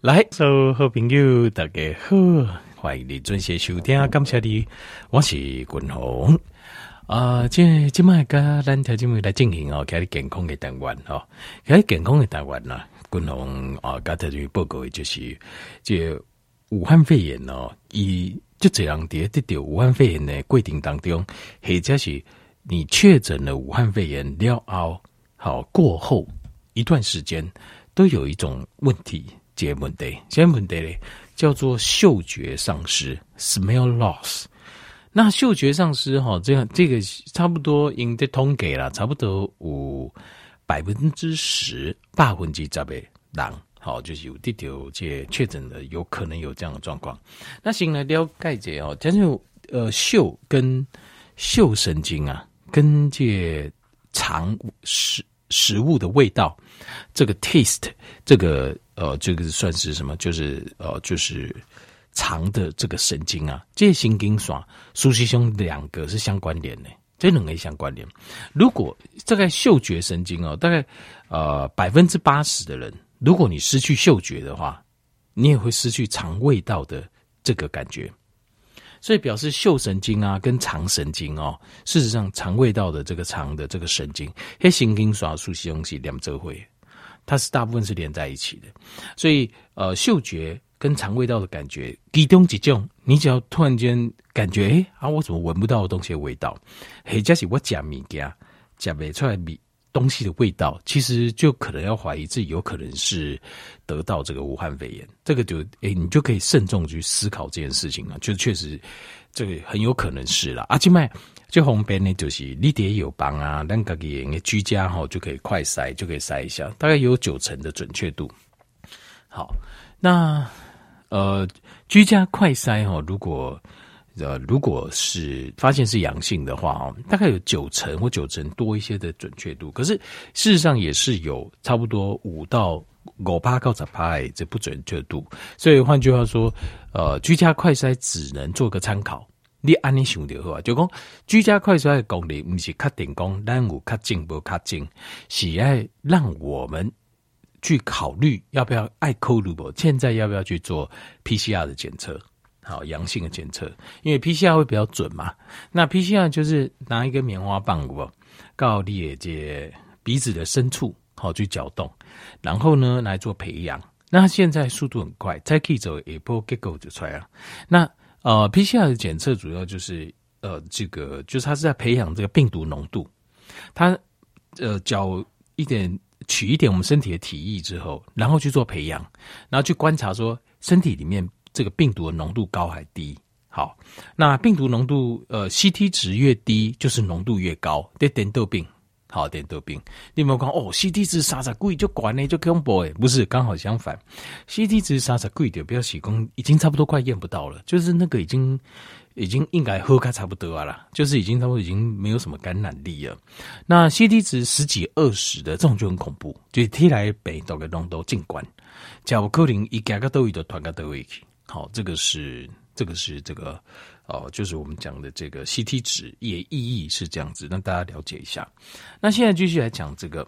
来，所有好朋友大家好，欢迎你准时收听，感谢你，我是君鸿啊。今今麦个咱条节目来进行哦，开始健康的单元哦，开始健康的单元啦。君鸿啊，刚才就报告的就是，这武汉肺炎哦，以就这样的得到武汉肺炎的过程当中，或者是你确诊了武汉肺炎了后，好过后一段时间，都有一种问题。这问题，这问题呢，叫做嗅觉丧失 （smell loss）。那嗅觉丧失哈，这样这个差不多应该统计了，差不多有百分之十，百分之十的人，好，就是有这条这确诊的，有可能有这样的状况。那先来了解一下哦，讲究呃嗅跟嗅神经啊，跟这尝食食物的味道，这个 taste 这个。呃，这个算是什么？就是呃，就是肠的这个神经啊，这些神经爽，苏西兄两个是相关联的，这两个相关联。如果这个嗅觉神经哦，大概呃百分之八十的人，如果你失去嗅觉的话，你也会失去尝味道的这个感觉。所以表示嗅神经啊，跟肠神经哦，事实上肠味道的这个肠的这个神经，黑神经耍苏西兄是两者会。它是大部分是连在一起的，所以呃，嗅觉跟肠味道的感觉，其中一种，你只要突然间感觉，哎、啊，我怎么闻不到东西的味道？或者是我吃物件，吃不出来味东西的味道，其实就可能要怀疑自己有可能是得到这个武汉肺炎。这个就哎、你就可以慎重去思考这件事情了，就确实这个很有可能是了。啊，今麦。最方便呢，就是你得有帮啊，咱家己居家哈就可以快筛，就可以筛一下，大概有九成的准确度。好，那呃，居家快筛哈，如果呃如果是发现是阳性的话哦，大概有九成或九成多一些的准确度。可是事实上也是有差不多五到五八到十趴这不准确度。所以换句话说，呃，居家快筛只能做个参考。你安尼想就好啊，就讲居家快筛的功能，不是确定讲咱有确诊不确诊，是爱让我们去考虑要不要爱考虑不？现在要不要去做 PCR 的检测？好，阳性的检测，因为 PCR 会比较准嘛。那 PCR 就是拿一根棉花棒不，到你的这鼻子的深处，好去搅动，然后呢来做培养。那现在速度很快，再可以走一波结构就出来了。那呃，PCR 的检测主要就是呃，这个就是它是在培养这个病毒浓度。它呃，搅一点取一点我们身体的体液之后，然后去做培养，然后去观察说身体里面这个病毒的浓度高还低。好，那病毒浓度呃，CT 值越低，就是浓度越高，得点豆病。好点豆病，你有没有讲哦？C T 值三十几就管呢，就恐怖诶，不是，刚好相反，C T 值三十几的不要洗功，已经差不多快验不到了，就是那个已经已经应该喝开差不多了，就是已经差不多已经没有什么感染力了。那 C T 值十几二十的这种就很恐怖，就是天来北都给弄都进关，假如可能一家个都一的团个都会去。好，这个是这个是这个。哦，就是我们讲的这个 CT 值也意义是这样子，让大家了解一下。那现在继续来讲这个，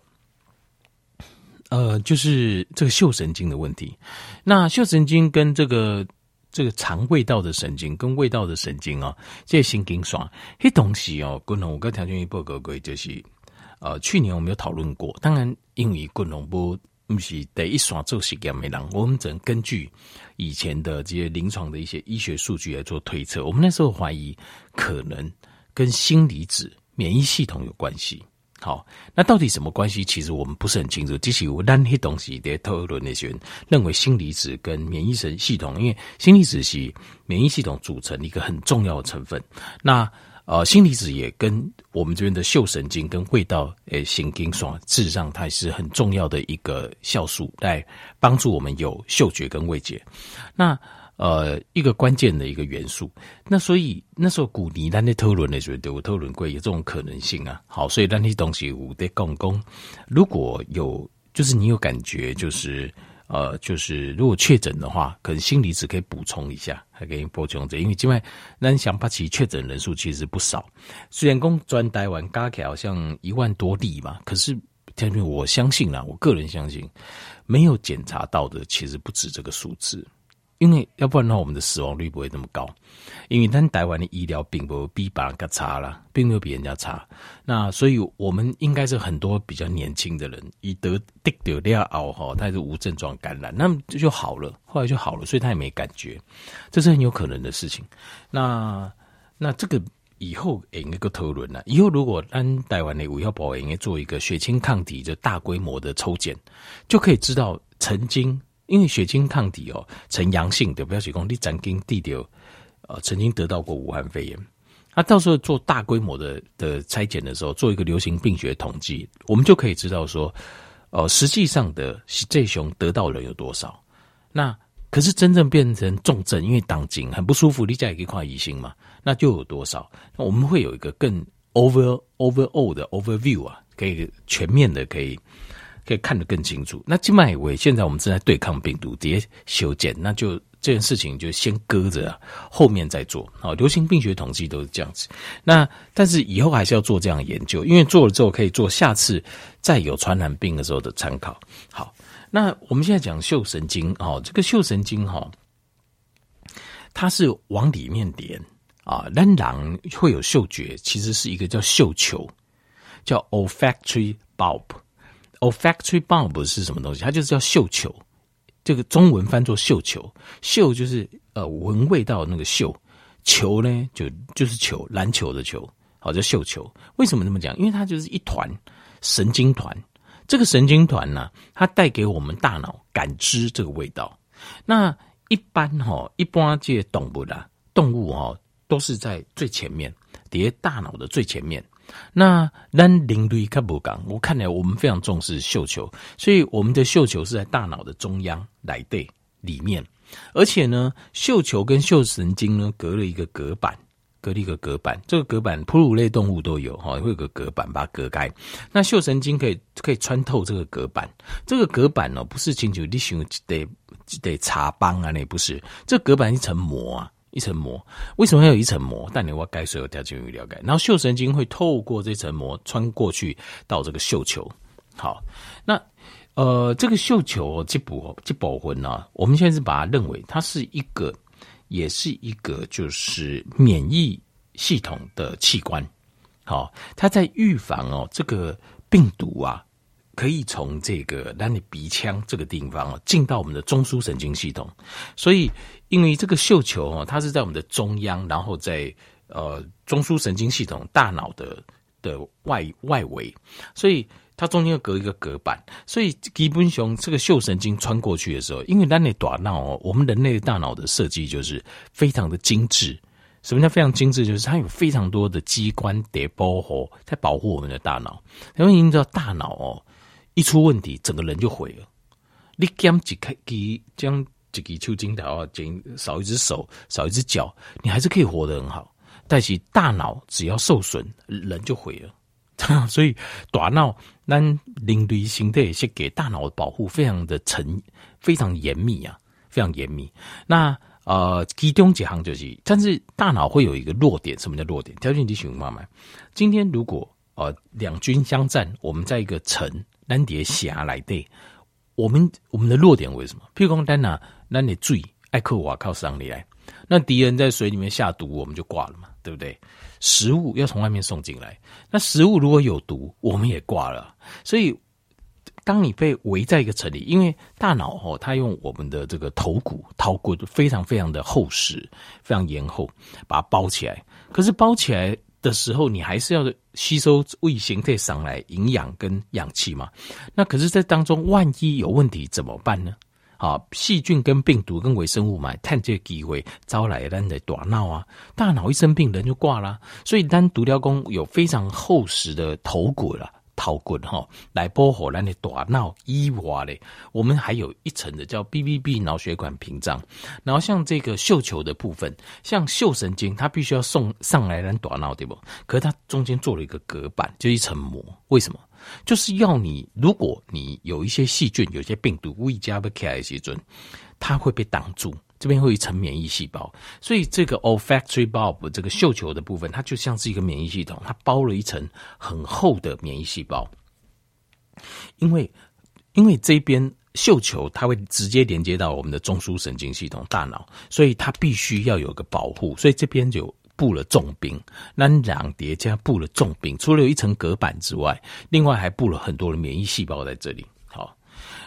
呃，就是这个嗅神经的问题。那嗅神经跟这个这个肠味道的神经跟味道的神经啊，这些神经爽，这东西哦，滚龙我跟条件一报告过，就是呃，去年我们有讨论过。当然，因为滚龙不不是第一刷做实验的人，我们只能根据。以前的这些临床的一些医学数据来做推测，我们那时候怀疑可能跟锌离子免疫系统有关系。好，那到底什么关系？其实我们不是很清楚。即使有那些东西的讨论那些人认为锌离子跟免疫神系统，因为锌离子是免疫系统组成一个很重要的成分。那呃，锌离子也跟我们这边的嗅神经跟味道诶神经爽，事实上它是很重要的一个酵素，来帮助我们有嗅觉跟味觉。那呃，一个关键的一个元素。那所以那时候古尼咱的特伦的时候，有讨论过有这种可能性啊。好，所以那些东西我得讲讲，如果有就是你有感觉就是。呃，就是如果确诊的话，可能锌离子可以补充一下，还可以补充这，因为今外南想巴奇确诊人数其实不少，虽然公专待完加起来好像一万多例嘛，可是这边我相信啦，我个人相信，没有检查到的其实不止这个数字。因为要不然的话，我们的死亡率不会那么高。因为咱台湾的医疗并不比别人差啦，并没有比人家差。那所以我们应该是很多比较年轻的人，以得得得了后哈，他是无症状感染，那么就好了，后来就好了，所以他也没感觉，这是很有可能的事情。那那这个以后也应该讨论了。以后如果咱台湾的卫生部应该做一个血清抗体就大规模的抽检，就可以知道曾经。因为血清抗体哦呈阳性的，不要去讲你曾经地掉，呃，曾经得到过武汉肺炎，那到时候做大规模的的拆检的时候，做一个流行病学统计，我们就可以知道说，呃，实际上的这熊得到人有多少？那可是真正变成重症，因为当今很不舒服，你家也可以看医生嘛，那就有多少？那我们会有一个更 over overall 的 overview 啊，可以全面的可以。可以看得更清楚。那静脉为现在我们正在对抗病毒，直接修剪，那就这件事情就先搁着，后面再做。好，流行病学统计都是这样子。那但是以后还是要做这样的研究，因为做了之后可以做下次再有传染病的时候的参考。好，那我们现在讲嗅神经哦，这个嗅神经哈，它是往里面连啊，人狼会有嗅觉，其实是一个叫嗅球，叫 olfactory bulb。Olfactory bulb 是什么东西？它就是叫嗅球，这个中文翻作嗅球。嗅就是呃闻味道那个嗅，球呢就就是球，篮球的球，好叫嗅球。为什么这么讲？因为它就是一团神经团。这个神经团呢，它带给我们大脑感知这个味道。那一般哈，一般这些动物啦，动物哈都是在最前面，叠大脑的最前面。那咱人类较不讲，我看来我们非常重视嗅球，所以我们的嗅球是在大脑的中央来对里面，而且呢，嗅球跟嗅神经呢隔了一个隔板，隔了一个隔板，这个隔板哺乳类动物都有哈，会有个隔板把它隔开。那嗅神经可以可以穿透这个隔板，这个隔板呢不是清楚你想得得查帮啊，那不是，这隔板一层膜啊。一层膜，为什么要有一层膜？但你我该所有条件有了解。然后嗅神经会透过这层膜穿过去到这个嗅球。好，那呃，这个嗅球这部这部分呢，我们现在是把它认为它是一个，也是一个就是免疫系统的器官。好，它在预防哦这个病毒啊。可以从这个让你鼻腔这个地方进到我们的中枢神经系统，所以因为这个嗅球哦，它是在我们的中央，然后在呃中枢神经系统大脑的的外外围，所以它中间要隔一个隔板，所以基本熊这个嗅神经穿过去的时候，因为让你大脑哦，我们人类的大脑的设计就是非常的精致。什么叫非常精致？就是它有非常多的机关得保护，在保护我们的大脑。因为你知道大脑哦。一出问题，整个人就毁了。你减几开几将几个抽筋头啊，减少一只手，少一只脚，你还是可以活得很好。但是大脑只要受损，人就毁了。所以大脑咱人类形态是给大脑的保护非常的沉，非常严密啊，非常严密。那呃，其中几行就是，但是大脑会有一个弱点。什么叫弱点？条件你喜欢慢慢。今天如果呃两军相战，我们在一个城。单叠侠来对，我们我们的弱点为什么？譬如说，单拿那你注意，爱克瓦靠上来，那敌人在水里面下毒，我们就挂了嘛，对不对？食物要从外面送进来，那食物如果有毒，我们也挂了。所以，当你被围在一个城里，因为大脑哦，它用我们的这个头骨、头骨非常非常的厚实，非常严厚，把它包起来。可是包起来。的时候，你还是要吸收胃形态上来营养跟氧气嘛？那可是，在当中万一有问题怎么办呢？啊，细菌跟病毒跟微生物嘛，趁这个机会招来咱的大脑啊，大脑一生病人就挂了。所以，单独雕工有非常厚实的头骨了。头骨哈，来保护咱的大脑以外嘞，我们还有一层的叫 BBB 脑血管屏障。然后像这个嗅球的部分，像嗅神经，它必须要送上来咱大脑对不？可是它中间做了一个隔板，就一层膜。为什么？就是要你，如果你有一些细菌、有些病毒未加不开的细菌，它会被挡住。这边会有一层免疫细胞，所以这个 olfactory bulb 这个嗅球的部分，它就像是一个免疫系统，它包了一层很厚的免疫细胞。因为因为这边嗅球它会直接连接到我们的中枢神经系统大脑，所以它必须要有个保护，所以这边就布了重兵，那两叠加布了重兵，除了有一层隔板之外，另外还布了很多的免疫细胞在这里。好，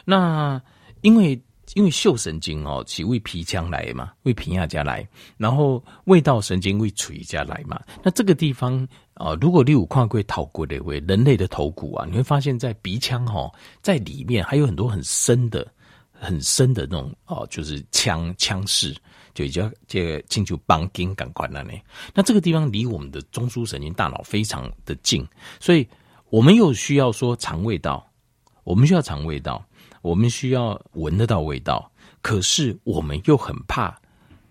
那因为。因为嗅神经哦，是为鼻腔来嘛，为皮亚家来，然后味道神经为嘴家来嘛。那这个地方啊、如果你有跨过头骨的位人类的头骨啊，你会发现在鼻腔哈，在里面还有很多很深的、很深的那种哦、就是腔腔室，就叫这个进去绑筋感官了呢。那这个地方离我们的中枢神经大脑非常的近，所以我们又需要说尝味道，我们需要尝味道。我们需要闻得到味道，可是我们又很怕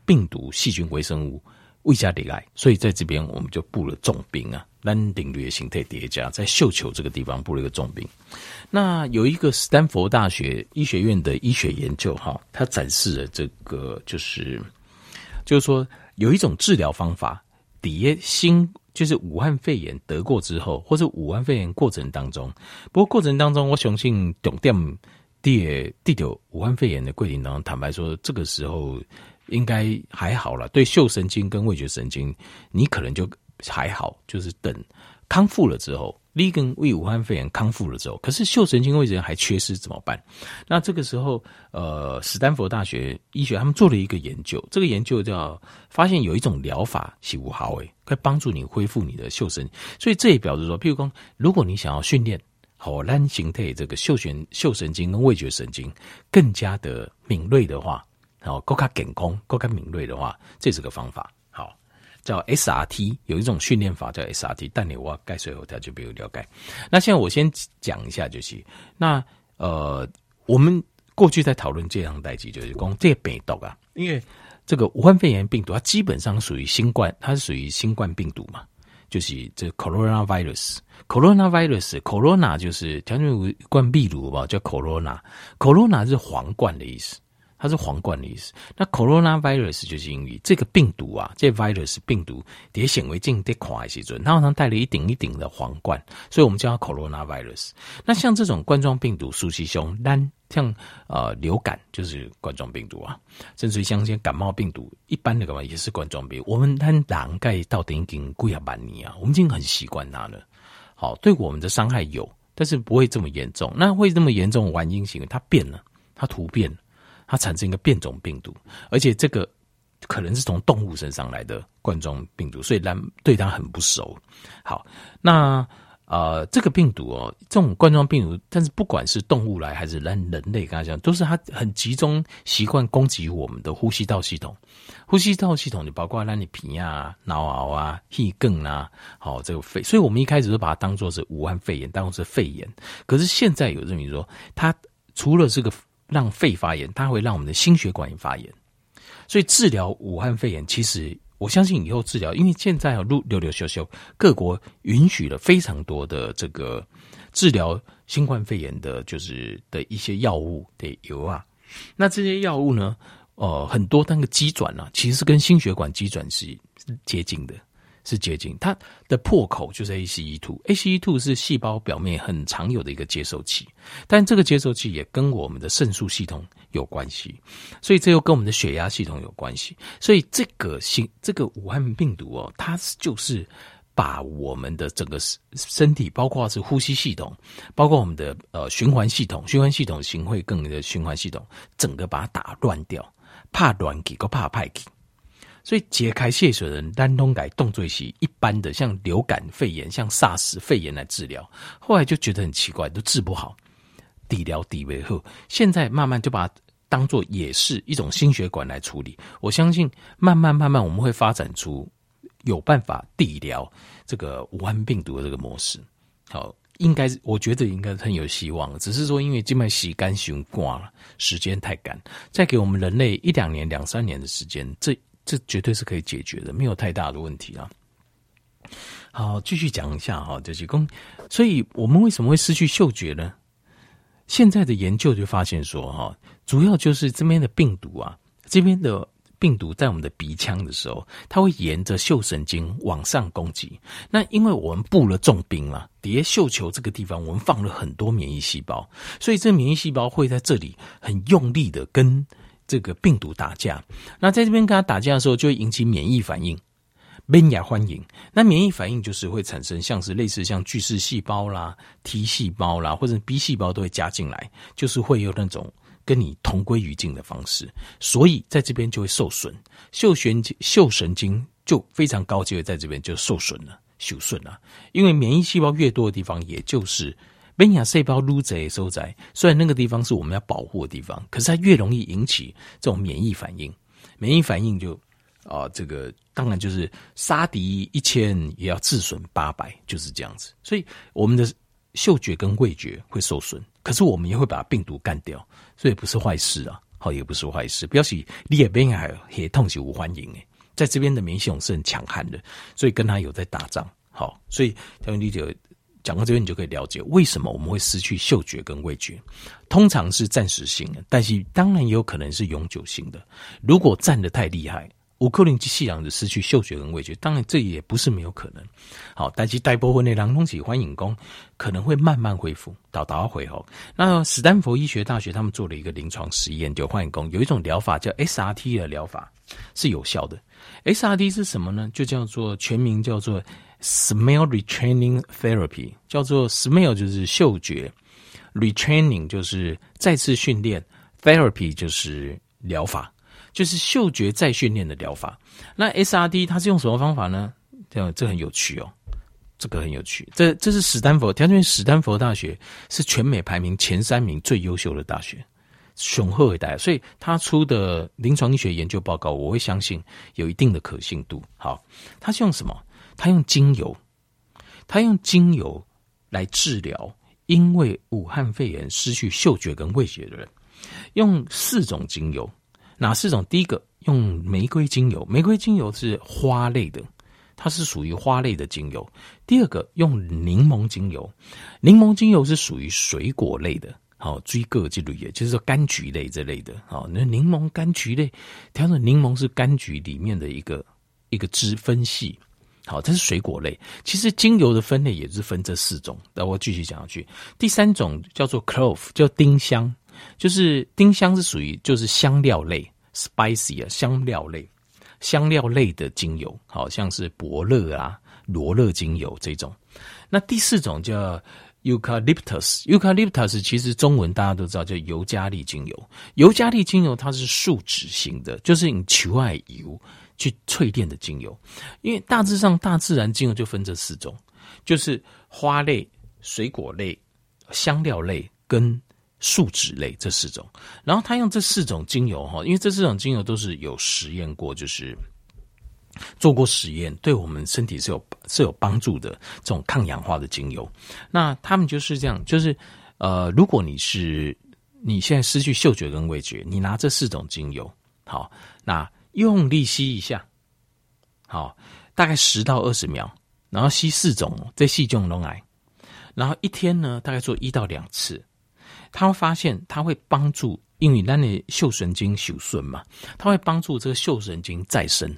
病毒、细菌、微生物未加里来，所以在这边我们就布了重兵啊，单定律的形态叠加，在嗅球这个地方布了一个重兵。那有一个斯坦福大学医学院的医学研究，哈，它展示了这个，就是就是说有一种治疗方法，抵御新就是武汉肺炎得过之后，或者武汉肺炎过程当中，不过过程当中我相信重点。第第九武汉肺炎的桂林当中，坦白说，这个时候应该还好了。对嗅神经跟味觉神经，你可能就还好，就是等康复了之后，立根为武汉肺炎康复了之后，可是嗅神经味觉还缺失怎么办？那这个时候，呃，史丹佛大学医学他们做了一个研究，这个研究叫发现有一种疗法是无效诶，可以帮助你恢复你的嗅神。所以这也表示说，譬如说，如果你想要训练。好，让形态这个嗅觉、嗅神经跟味觉神经更加的敏锐的话，好，更加健康、更加敏锐的话，这是个方法。好，叫 SRT，有一种训练法叫 SRT，但你我盖水后他就没有了解。那现在我先讲一下，就是那呃，我们过去在讨论这样代际，就是讲这个病毒啊，因为这个武汉肺炎病毒它基本上属于新冠，它是属于新冠病毒嘛。就是这 coronavirus，coronavirus，corona 就是条件冠病毒吧，叫 corona，corona 是皇冠的意思，它是皇冠的意思。那 coronavirus 就是因为这个病毒啊，这 virus 病毒叠显微镜叠看的时候，它好像带了一顶一顶的皇冠，所以我们叫它 coronavirus。那像这种冠状病毒，熟悉胸单。像呃流感就是冠状病毒啊，甚至于像些感冒病毒，一般的感冒也是冠状病毒。我们单囊盖到顶顶贵啊万年啊，我们已经很习惯它了。好，对我们的伤害有，但是不会这么严重。那会这么严重？原因是因为它变了，它突变了，它产生一个变种病毒，而且这个可能是从动物身上来的冠状病毒，所以人对它很不熟。好，那。呃，这个病毒哦，这种冠状病毒，但是不管是动物来还是人人类，刚才讲，都是它很集中习惯攻击我们的呼吸道系统。呼吸道系统就包括让你皮啊、脑熬啊、气更啊，好、哦、这个肺。所以我们一开始都把它当作是武汉肺炎，当作是肺炎。可是现在有认为说，它除了这个让肺发炎，它会让我们的心血管也发炎。所以治疗武汉肺炎，其实。我相信以后治疗，因为现在啊六六六修修，各国允许了非常多的这个治疗新冠肺炎的，就是的一些药物的油啊。那这些药物呢，呃，很多那个机转啊，其实跟心血管机转是接近的。是接近它的破口，就是 ACE2。ACE2 是细胞表面很常有的一个接收器，但这个接收器也跟我们的肾素系统有关系，所以这又跟我们的血压系统有关系。所以这个新这个武汉病毒哦，它就是把我们的整个身体，包括是呼吸系统，包括我们的呃循环系统，循环系统行会更的循环系统，整个把它打乱掉，怕乱给个怕派给。所以解开泄水人单通改动作是一般的，像流感肺炎、像 SARS 肺炎来治疗，后来就觉得很奇怪，都治不好，底疗底为后，现在慢慢就把它当做也是一种心血管来处理。我相信慢慢慢慢我们会发展出有办法底疗这个武汉病毒的这个模式。好，应该是我觉得应该很有希望，只是说因为静脉洗干净挂了，时间太赶，再给我们人类一两年、两三年的时间，这。这绝对是可以解决的，没有太大的问题啊。好，继续讲一下哈，就是说，所以我们为什么会失去嗅觉呢？现在的研究就发现说，哈，主要就是这边的病毒啊，这边的病毒在我们的鼻腔的时候，它会沿着嗅神经往上攻击。那因为我们布了重兵嘛，底下嗅球这个地方我们放了很多免疫细胞，所以这免疫细胞会在这里很用力的跟这个病毒打架。那在这边跟它打架的时候，就会引起免疫反应。免疫欢迎，那免疫反应就是会产生像是类似像巨噬细胞啦、T 细胞啦，或者 B 细胞都会加进来，就是会有那种跟你同归于尽的方式，所以在这边就会受损，嗅神、嗅神经就非常高级的在这边就受损了、受损了，因为免疫细胞越多的地方，也就是免疫细胞撸贼收窄，虽然那个地方是我们要保护的地方，可是它越容易引起这种免疫反应，免疫反应就。啊、这个当然就是杀敌一千也要自损八百，就是这样子。所以我们的嗅觉跟味觉会受损，可是我们也会把病毒干掉，所以不是坏事啊。好，也不是坏事。表示你也边还也痛起无欢迎诶，在这边的免疫系统是很强悍的，所以跟他有在打仗。好，所以条文理解讲到这边，你就可以了解为什么我们会失去嗅觉跟味觉，通常是暂时性的，但是当然也有可能是永久性的。如果站的太厉害。五克林及细氧的失去嗅觉跟味觉，当然这也不是没有可能。好，但是大部分的人东西欢迎功可能会慢慢恢复，到达回后。那史丹佛医学大学他们做了一个临床实验，就欢迎功有一种疗法叫 SRT 的疗法是有效的。SRT 是什么呢？就叫做全名叫做 Smell Retraining Therapy，叫做 Smell 就是嗅觉，Retraining 就是再次训练，Therapy 就是疗法。就是嗅觉再训练的疗法。那 S R D 它是用什么方法呢？这这很有趣哦，这个很有趣。这这是史丹佛，条件史丹佛大学是全美排名前三名最优秀的大学，雄厚一代，所以他出的临床医学研究报告，我会相信有一定的可信度。好，他是用什么？他用精油，他用精油来治疗因为武汉肺炎失去嗅觉跟味觉的人，用四种精油。哪四种？第一个用玫瑰精油，玫瑰精油是花类的，它是属于花类的精油。第二个用柠檬精油，柠檬精油是属于水果类的，好，追个这类也就是说柑橘类这类的，好，那柠檬柑橘类，调整柠檬是柑橘里面的一个一个支分系，好，这是水果类。其实精油的分类也是分这四种，那我继续讲下去。第三种叫做 clove，叫丁香。就是丁香是属于就是香料类，spicy 啊，香料类，香料类的精油，好像是伯乐啊、罗勒精油这种。那第四种叫 eucalyptus，eucalyptus 其实中文大家都知道叫尤加利精油。尤加利精油它是树脂型的，就是你求爱油去淬炼的精油。因为大致上大自然精油就分这四种，就是花类、水果类、香料类跟。树脂类这四种，然后他用这四种精油哈，因为这四种精油都是有实验过，就是做过实验，对我们身体是有是有帮助的这种抗氧化的精油。那他们就是这样，就是呃，如果你是你现在失去嗅觉跟味觉，你拿这四种精油，好，那用力吸一下，好，大概十到二十秒，然后吸四种，这细菌龙来，然后一天呢，大概做一到两次。他会发现，他会帮助，因为那里嗅神经受损嘛，他会帮助这个嗅神经再生，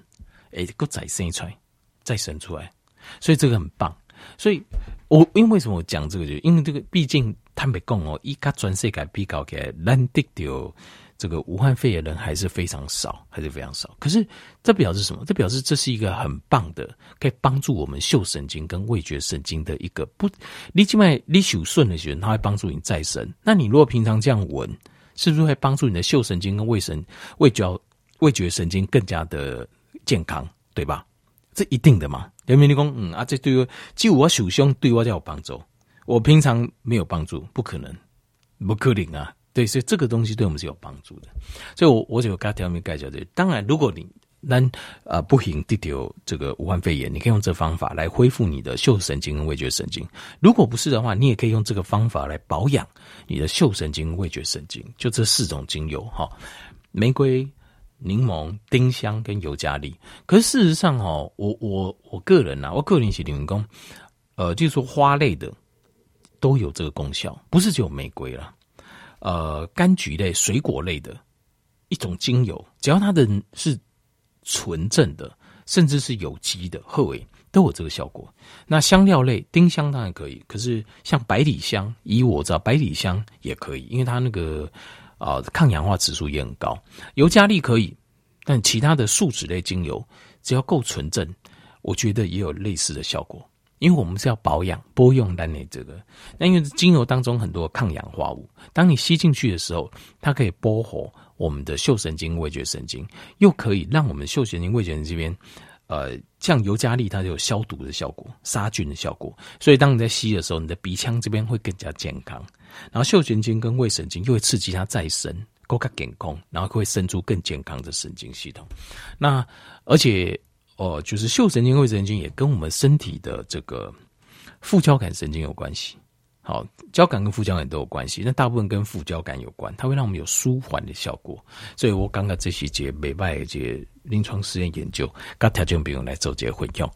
诶，个再生出来，再生出来，所以这个很棒。所以我因为什么我讲这个，就因为这个，毕竟坦白讲哦，一家全世界比较起来，难得到。这个武汉肺炎人还是非常少，还是非常少。可是这表示什么？这表示这是一个很棒的，可以帮助我们嗅神经跟味觉神经的一个不。你起码你嗅顺的时候，它会帮助你再生。那你如果平常这样闻，是不是会帮助你的嗅神经跟味神、味觉、味觉神经更加的健康？对吧？这一定的嘛。人民立功，嗯啊，这对我，就我嗅香对我就有帮助。我平常没有帮助，不可能，不可能啊。对，所以这个东西对我们是有帮助的，所以我我就跟条明介绍的。当然，如果你那呃不行得掉这个武汉肺炎，你可以用这方法来恢复你的嗅神经跟味觉神经。如果不是的话，你也可以用这个方法来保养你的嗅神经、味觉神经。就这四种精油哈，玫瑰、柠檬、丁香跟尤加利。可是事实上哦，我我我个人呐、我个人是领员工，呃，就是说花类的都有这个功效，不是只有玫瑰啦。呃，柑橘类、水果类的一种精油，只要它的是纯正的，甚至是有机的贺尾都有这个效果。那香料类，丁香当然可以，可是像百里香，以我知道百里香也可以，因为它那个啊、抗氧化指数也很高。尤加利可以，但其他的树脂类精油只要够纯正，我觉得也有类似的效果。因为我们是要保养、拨用单内这个，那因为精油当中很多抗氧化物，当你吸进去的时候，它可以拨活我们的嗅神经、味觉神经，又可以让我们嗅神经、味觉神经这边，呃，像尤加利它就有消毒的效果、杀菌的效果，所以当你在吸的时候，你的鼻腔这边会更加健康，然后嗅神经跟味神经又会刺激它再生，够它健康，然后会生出更健康的神经系统。那而且。哦，就是嗅神经、味神经也跟我们身体的这个副交感神经有关系。好，交感跟副交感都有关系，那大部分跟副交感有关，它会让我们有舒缓的效果。所以我刚刚这些节美外节临床实验研究，刚条件不用来做这个混用。